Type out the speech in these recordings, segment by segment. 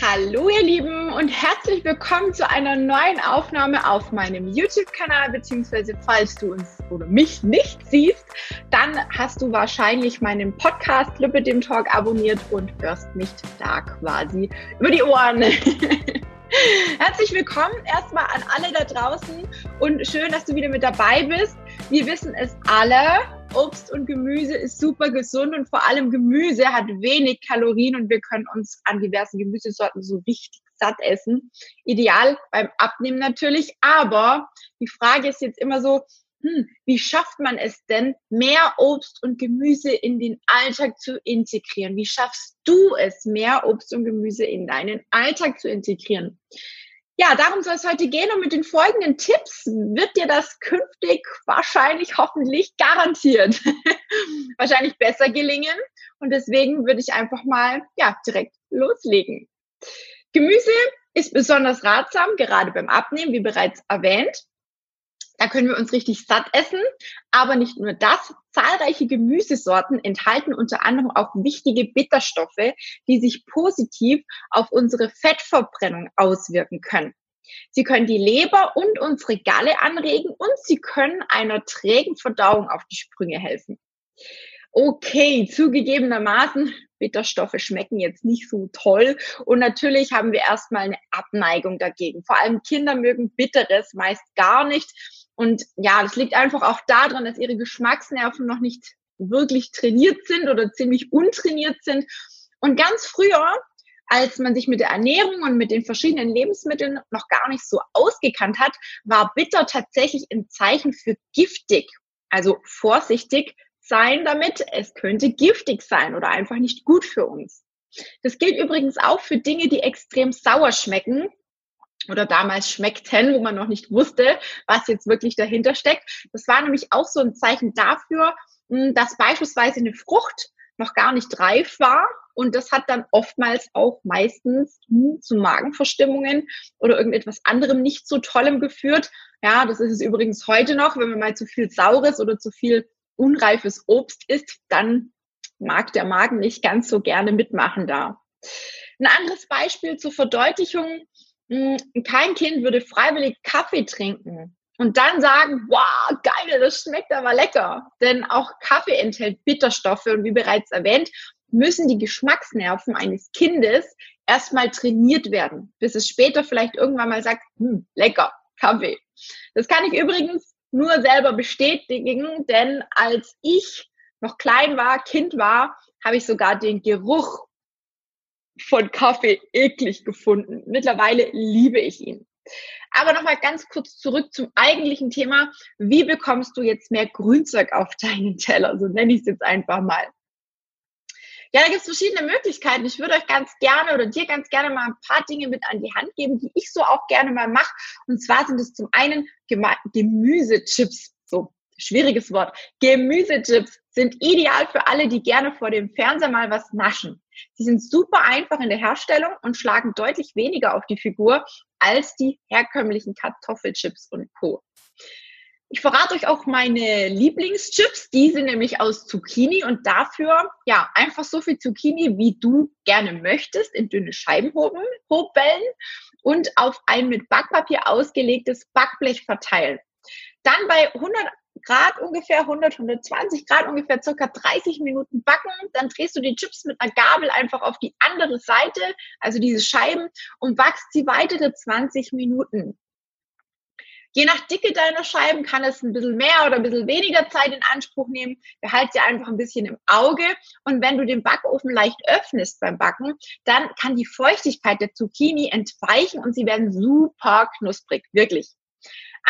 Hallo ihr Lieben und herzlich willkommen zu einer neuen Aufnahme auf meinem YouTube-Kanal, beziehungsweise falls du uns oder mich nicht siehst, dann hast du wahrscheinlich meinen Podcast Lippe dem Talk abonniert und hörst mich da quasi über die Ohren. Herzlich willkommen erstmal an alle da draußen und schön, dass du wieder mit dabei bist. Wir wissen es alle, Obst und Gemüse ist super gesund und vor allem Gemüse hat wenig Kalorien und wir können uns an diversen Gemüsesorten so richtig satt essen. Ideal beim Abnehmen natürlich, aber die Frage ist jetzt immer so, hm, wie schafft man es denn, mehr Obst und Gemüse in den Alltag zu integrieren? Wie schaffst du es, mehr Obst und Gemüse in deinen Alltag zu integrieren? Ja, darum soll es heute gehen und mit den folgenden Tipps wird dir das künftig wahrscheinlich, hoffentlich, garantiert, wahrscheinlich besser gelingen. Und deswegen würde ich einfach mal, ja, direkt loslegen. Gemüse ist besonders ratsam, gerade beim Abnehmen, wie bereits erwähnt. Da können wir uns richtig satt essen. Aber nicht nur das. Zahlreiche Gemüsesorten enthalten unter anderem auch wichtige Bitterstoffe, die sich positiv auf unsere Fettverbrennung auswirken können. Sie können die Leber und unsere Galle anregen und sie können einer trägen Verdauung auf die Sprünge helfen. Okay, zugegebenermaßen, Bitterstoffe schmecken jetzt nicht so toll. Und natürlich haben wir erstmal eine Abneigung dagegen. Vor allem Kinder mögen Bitteres meist gar nicht. Und ja, das liegt einfach auch daran, dass ihre Geschmacksnerven noch nicht wirklich trainiert sind oder ziemlich untrainiert sind. Und ganz früher, als man sich mit der Ernährung und mit den verschiedenen Lebensmitteln noch gar nicht so ausgekannt hat, war bitter tatsächlich ein Zeichen für giftig. Also vorsichtig sein damit, es könnte giftig sein oder einfach nicht gut für uns. Das gilt übrigens auch für Dinge, die extrem sauer schmecken, oder damals schmeckten, wo man noch nicht wusste, was jetzt wirklich dahinter steckt. Das war nämlich auch so ein Zeichen dafür, hm, dass beispielsweise eine Frucht noch gar nicht reif war und das hat dann oftmals auch meistens hm, zu Magenverstimmungen oder irgendetwas anderem nicht so tollem geführt. Ja, das ist es übrigens heute noch, wenn man mal zu viel saures oder zu viel unreifes Obst isst, dann mag der Magen nicht ganz so gerne mitmachen da. Ein anderes Beispiel zur Verdeutlichung kein Kind würde freiwillig Kaffee trinken und dann sagen, wow, geil, das schmeckt aber lecker. Denn auch Kaffee enthält Bitterstoffe und wie bereits erwähnt, müssen die Geschmacksnerven eines Kindes erstmal trainiert werden, bis es später vielleicht irgendwann mal sagt, hm, lecker, Kaffee. Das kann ich übrigens nur selber bestätigen, denn als ich noch klein war, Kind war, habe ich sogar den Geruch von Kaffee eklig gefunden. Mittlerweile liebe ich ihn. Aber nochmal ganz kurz zurück zum eigentlichen Thema. Wie bekommst du jetzt mehr Grünzeug auf deinen Teller? So nenne ich es jetzt einfach mal. Ja, da gibt es verschiedene Möglichkeiten. Ich würde euch ganz gerne oder dir ganz gerne mal ein paar Dinge mit an die Hand geben, die ich so auch gerne mal mache. Und zwar sind es zum einen Gemüsechips. So, schwieriges Wort. Gemüsechips sind ideal für alle, die gerne vor dem Fernseher mal was naschen. Sie sind super einfach in der Herstellung und schlagen deutlich weniger auf die Figur als die herkömmlichen Kartoffelchips und Co. Ich verrate euch auch meine Lieblingschips. Die sind nämlich aus Zucchini und dafür, ja, einfach so viel Zucchini, wie du gerne möchtest, in dünne Scheiben hochbellen und auf ein mit Backpapier ausgelegtes Backblech verteilen. Dann bei 100 Grad ungefähr, 100, 120 Grad ungefähr, circa 30 Minuten backen. Dann drehst du die Chips mit einer Gabel einfach auf die andere Seite, also diese Scheiben, und backst sie weitere 20 Minuten. Je nach Dicke deiner Scheiben kann es ein bisschen mehr oder ein bisschen weniger Zeit in Anspruch nehmen. Behalt sie einfach ein bisschen im Auge. Und wenn du den Backofen leicht öffnest beim Backen, dann kann die Feuchtigkeit der Zucchini entweichen und sie werden super knusprig. Wirklich.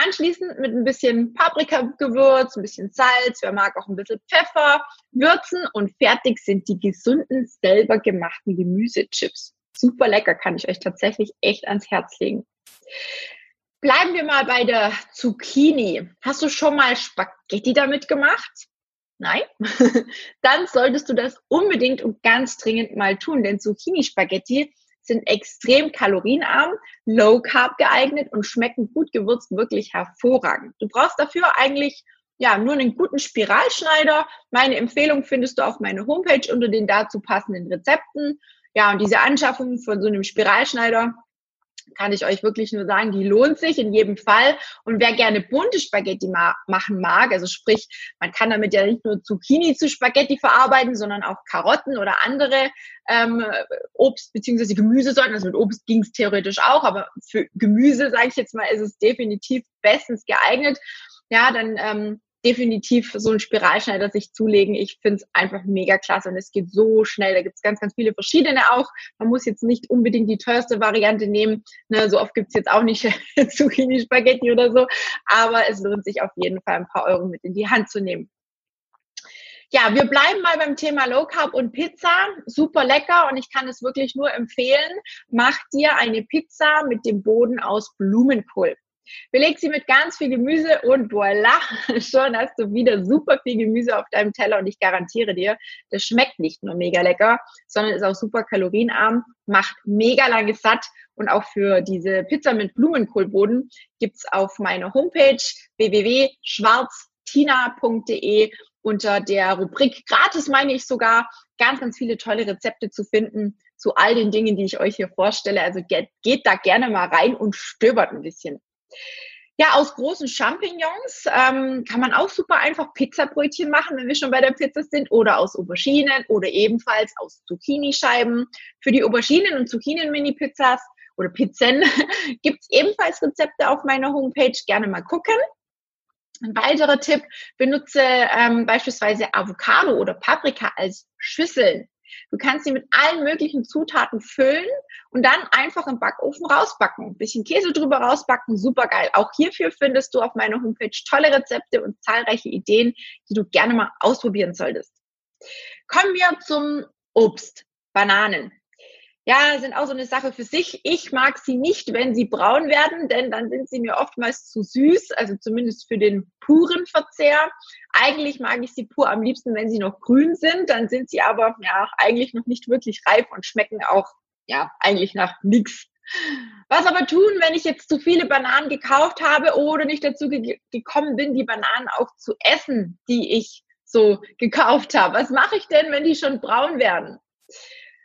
Anschließend mit ein bisschen Paprikagewürz, ein bisschen Salz, wer mag auch ein bisschen Pfeffer, würzen und fertig sind die gesunden, selber gemachten Gemüsechips. Super lecker, kann ich euch tatsächlich echt ans Herz legen. Bleiben wir mal bei der Zucchini. Hast du schon mal Spaghetti damit gemacht? Nein? Dann solltest du das unbedingt und ganz dringend mal tun, denn Zucchini-Spaghetti sind extrem kalorienarm, low carb geeignet und schmecken gut gewürzt wirklich hervorragend. Du brauchst dafür eigentlich ja, nur einen guten Spiralschneider. Meine Empfehlung findest du auf meiner Homepage unter den dazu passenden Rezepten. Ja, und diese Anschaffung von so einem Spiralschneider, kann ich euch wirklich nur sagen, die lohnt sich in jedem Fall. Und wer gerne bunte Spaghetti ma machen mag, also sprich, man kann damit ja nicht nur Zucchini zu Spaghetti verarbeiten, sondern auch Karotten oder andere ähm, Obst- bzw. Gemüsesorten. Also mit Obst ging es theoretisch auch, aber für Gemüse, sage ich jetzt mal, ist es definitiv bestens geeignet. Ja, dann ähm, definitiv so einen Spiralschneider sich zulegen. Ich finde es einfach mega klasse und es geht so schnell. Da gibt es ganz, ganz viele verschiedene auch. Man muss jetzt nicht unbedingt die teuerste Variante nehmen. Ne, so oft gibt es jetzt auch nicht Zucchini-Spaghetti oder so. Aber es lohnt sich auf jeden Fall ein paar Euro mit in die Hand zu nehmen. Ja, wir bleiben mal beim Thema Low Carb und Pizza. Super lecker und ich kann es wirklich nur empfehlen. Mach dir eine Pizza mit dem Boden aus Blumenkohl. Beleg sie mit ganz viel Gemüse und voila, schon hast du wieder super viel Gemüse auf deinem Teller und ich garantiere dir, das schmeckt nicht nur mega lecker, sondern ist auch super kalorienarm, macht mega lange satt und auch für diese Pizza mit Blumenkohlboden gibt's auf meiner Homepage www.schwarztina.de unter der Rubrik gratis meine ich sogar ganz, ganz viele tolle Rezepte zu finden zu all den Dingen, die ich euch hier vorstelle. Also geht, geht da gerne mal rein und stöbert ein bisschen. Ja, aus großen Champignons ähm, kann man auch super einfach Pizzabrötchen machen, wenn wir schon bei der Pizza sind, oder aus Auberginen oder ebenfalls aus Zucchini-Scheiben. Für die Auberginen und Zucchinen-Mini-Pizzas oder Pizzen gibt es ebenfalls Rezepte auf meiner Homepage. Gerne mal gucken. Ein weiterer Tipp, benutze ähm, beispielsweise Avocado oder Paprika als Schüsseln. Du kannst sie mit allen möglichen Zutaten füllen und dann einfach im Backofen rausbacken. Ein bisschen Käse drüber rausbacken, super geil. Auch hierfür findest du auf meiner Homepage tolle Rezepte und zahlreiche Ideen, die du gerne mal ausprobieren solltest. Kommen wir zum Obst. Bananen ja, sind auch so eine Sache für sich. Ich mag sie nicht, wenn sie braun werden, denn dann sind sie mir oftmals zu süß, also zumindest für den puren Verzehr. Eigentlich mag ich sie pur am liebsten, wenn sie noch grün sind. Dann sind sie aber ja eigentlich noch nicht wirklich reif und schmecken auch ja eigentlich nach nichts. Was aber tun, wenn ich jetzt zu viele Bananen gekauft habe oder nicht dazu ge gekommen bin, die Bananen auch zu essen, die ich so gekauft habe? Was mache ich denn, wenn die schon braun werden?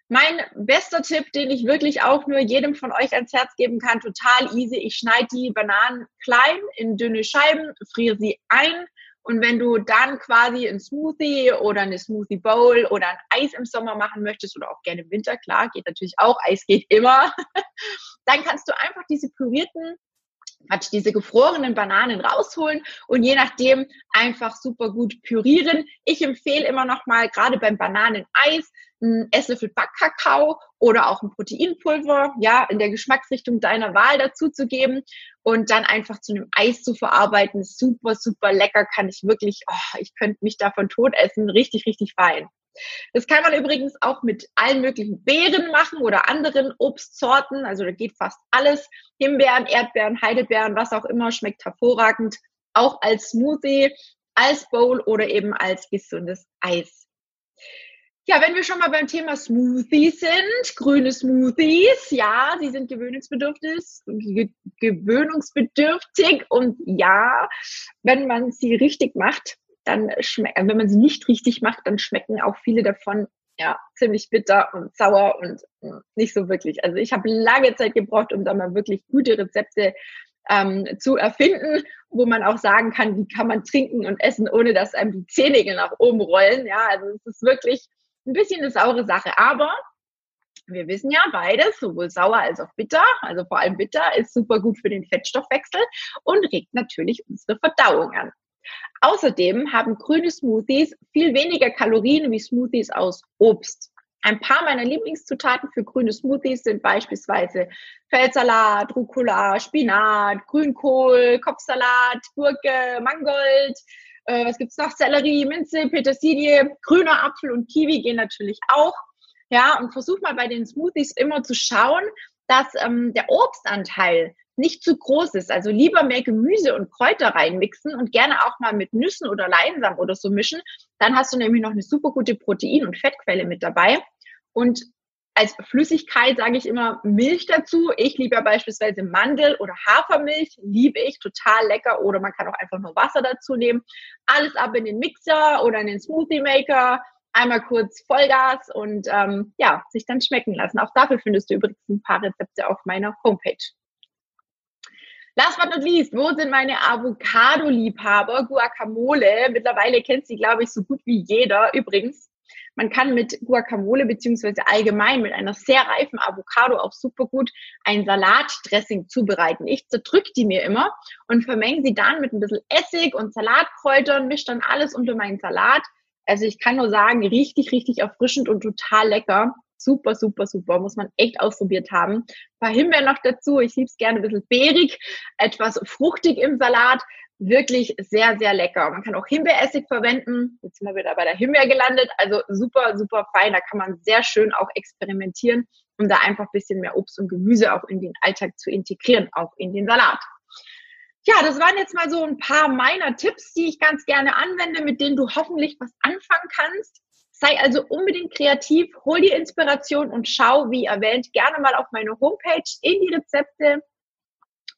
Mein bester Tipp, den ich wirklich auch nur jedem von euch ans Herz geben kann, total easy. Ich schneide die Bananen klein in dünne Scheiben, friere sie ein und wenn du dann quasi ein Smoothie oder eine Smoothie Bowl oder ein Eis im Sommer machen möchtest oder auch gerne im Winter, klar, geht natürlich auch, Eis geht immer, dann kannst du einfach diese pürierten Quatsch, diese gefrorenen Bananen rausholen und je nachdem einfach super gut pürieren. Ich empfehle immer noch mal, gerade beim Bananeneis, einen Esslöffel Backkakao oder auch ein Proteinpulver, ja, in der Geschmacksrichtung deiner Wahl dazu zu geben und dann einfach zu einem Eis zu verarbeiten. Super, super lecker, kann ich wirklich, oh, ich könnte mich davon tot essen, richtig, richtig fein. Das kann man übrigens auch mit allen möglichen Beeren machen oder anderen Obstsorten. Also da geht fast alles. Himbeeren, Erdbeeren, Heidelbeeren, was auch immer, schmeckt hervorragend. Auch als Smoothie, als Bowl oder eben als gesundes Eis. Ja, wenn wir schon mal beim Thema Smoothies sind, grüne Smoothies, ja, sie sind gewöhnungsbedürftig, gewöhnungsbedürftig und ja, wenn man sie richtig macht, dann schmeckt, wenn man sie nicht richtig macht, dann schmecken auch viele davon ja ziemlich bitter und sauer und hm, nicht so wirklich. Also ich habe lange Zeit gebraucht, um da mal wirklich gute Rezepte ähm, zu erfinden, wo man auch sagen kann, wie kann man trinken und essen, ohne dass einem die Zähnägel nach oben rollen. Ja, also es ist wirklich ein bisschen eine saure Sache. Aber wir wissen ja beides, sowohl sauer als auch bitter, also vor allem bitter, ist super gut für den Fettstoffwechsel und regt natürlich unsere Verdauung an. Außerdem haben grüne Smoothies viel weniger Kalorien wie Smoothies aus Obst. Ein paar meiner Lieblingszutaten für grüne Smoothies sind beispielsweise Feldsalat, Rucola, Spinat, Grünkohl, Kopfsalat, Gurke, Mangold. Äh, was gibt's noch? Sellerie, Minze, Petersilie, grüner Apfel und Kiwi gehen natürlich auch. Ja, und versuch mal bei den Smoothies immer zu schauen, dass ähm, der Obstanteil nicht zu groß ist. Also lieber mehr Gemüse und Kräuter reinmixen und gerne auch mal mit Nüssen oder Leinsamen oder so mischen. Dann hast du nämlich noch eine super gute Protein- und Fettquelle mit dabei. Und als Flüssigkeit sage ich immer Milch dazu. Ich liebe ja beispielsweise Mandel- oder Hafermilch, liebe ich, total lecker. Oder man kann auch einfach nur Wasser dazu nehmen. Alles ab in den Mixer oder in den Smoothie Maker einmal kurz Vollgas und ähm, ja, sich dann schmecken lassen. Auch dafür findest du übrigens ein paar Rezepte auf meiner Homepage. Last but not least, wo sind meine Avocado-Liebhaber? Guacamole. Mittlerweile kennt sie, glaube ich, so gut wie jeder. Übrigens, man kann mit Guacamole beziehungsweise allgemein mit einer sehr reifen Avocado auch super gut ein Salatdressing zubereiten. Ich zerdrück die mir immer und vermenge sie dann mit ein bisschen Essig und Salatkräutern, mische dann alles unter meinen Salat. Also ich kann nur sagen, richtig, richtig erfrischend und total lecker. Super, super, super. Muss man echt ausprobiert haben. Ein paar Himbeeren noch dazu. Ich liebe es gerne ein bisschen beerig, etwas fruchtig im Salat. Wirklich sehr, sehr lecker. Man kann auch Himbeeressig verwenden. Jetzt sind wir wieder bei der Himbeer gelandet. Also super, super fein. Da kann man sehr schön auch experimentieren, um da einfach ein bisschen mehr Obst und Gemüse auch in den Alltag zu integrieren, auch in den Salat. Ja, das waren jetzt mal so ein paar meiner Tipps, die ich ganz gerne anwende, mit denen du hoffentlich was anfangen kannst. Sei also unbedingt kreativ, hol dir Inspiration und schau, wie erwähnt, gerne mal auf meine Homepage in die Rezepte.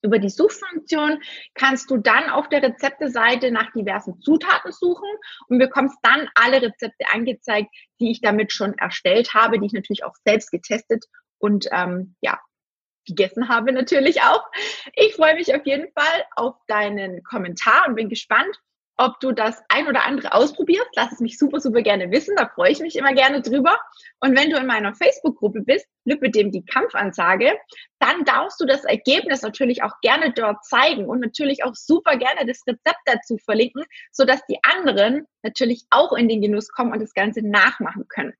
Über die Suchfunktion kannst du dann auf der Rezepteseite nach diversen Zutaten suchen und bekommst dann alle Rezepte angezeigt, die ich damit schon erstellt habe, die ich natürlich auch selbst getestet und ähm, ja, gegessen habe natürlich auch. Ich freue mich auf jeden Fall auf deinen Kommentar und bin gespannt, ob du das ein oder andere ausprobierst. Lass es mich super, super gerne wissen. Da freue ich mich immer gerne drüber. Und wenn du in meiner Facebook-Gruppe bist, mit dem die Kampfansage, dann darfst du das Ergebnis natürlich auch gerne dort zeigen und natürlich auch super gerne das Rezept dazu verlinken, sodass die anderen natürlich auch in den Genuss kommen und das Ganze nachmachen können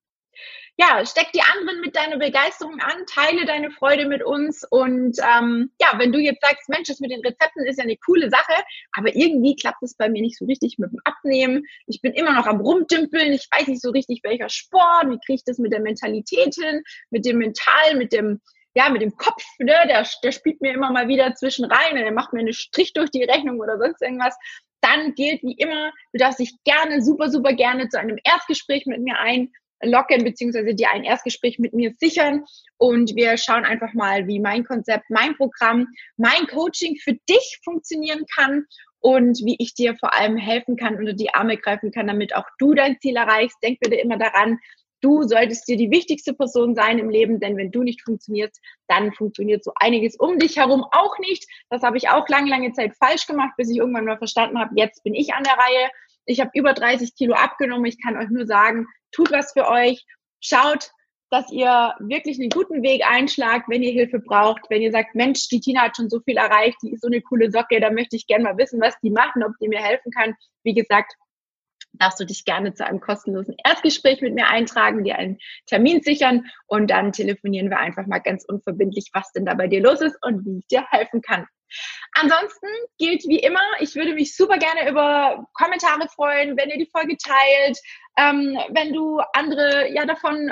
ja, steck die anderen mit deiner Begeisterung an, teile deine Freude mit uns und ähm, ja, wenn du jetzt sagst, Mensch, das mit den Rezepten ist ja eine coole Sache, aber irgendwie klappt es bei mir nicht so richtig mit dem Abnehmen. Ich bin immer noch am Rumdümpeln, ich weiß nicht so richtig, welcher Sport, wie kriege ich das mit der Mentalität hin, mit dem Mental, mit dem ja, mit dem Kopf, ne, der, der spielt mir immer mal wieder zwischen rein, der macht mir einen Strich durch die Rechnung oder sonst irgendwas. Dann gilt wie immer, du darfst dich gerne, super, super gerne zu einem Erstgespräch mit mir ein locken beziehungsweise dir ein Erstgespräch mit mir sichern und wir schauen einfach mal, wie mein Konzept, mein Programm, mein Coaching für dich funktionieren kann und wie ich dir vor allem helfen kann, unter die Arme greifen kann, damit auch du dein Ziel erreichst. Denk bitte immer daran, du solltest dir die wichtigste Person sein im Leben, denn wenn du nicht funktionierst, dann funktioniert so einiges um dich herum auch nicht. Das habe ich auch lange, lange Zeit falsch gemacht, bis ich irgendwann mal verstanden habe, jetzt bin ich an der Reihe. Ich habe über 30 Kilo abgenommen. Ich kann euch nur sagen, tut was für euch, schaut, dass ihr wirklich einen guten Weg einschlagt, wenn ihr Hilfe braucht, wenn ihr sagt, Mensch, die Tina hat schon so viel erreicht, die ist so eine coole Socke, da möchte ich gerne mal wissen, was die machen, ob die mir helfen kann. Wie gesagt, darfst du dich gerne zu einem kostenlosen Erstgespräch mit mir eintragen, dir einen Termin sichern und dann telefonieren wir einfach mal ganz unverbindlich, was denn da bei dir los ist und wie ich dir helfen kann. Ansonsten gilt wie immer, ich würde mich super gerne über Kommentare freuen, wenn ihr die Folge teilt, ähm, wenn du andere ja davon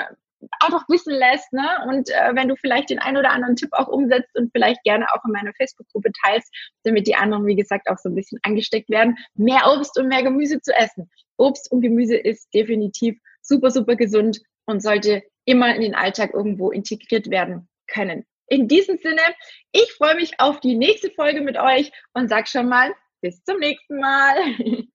auch noch wissen lässt, ne? Und äh, wenn du vielleicht den einen oder anderen Tipp auch umsetzt und vielleicht gerne auch in meiner Facebook-Gruppe teilst, damit die anderen, wie gesagt, auch so ein bisschen angesteckt werden, mehr Obst und mehr Gemüse zu essen. Obst und Gemüse ist definitiv super, super gesund und sollte immer in den Alltag irgendwo integriert werden können. In diesem Sinne, ich freue mich auf die nächste Folge mit euch und sag schon mal bis zum nächsten Mal.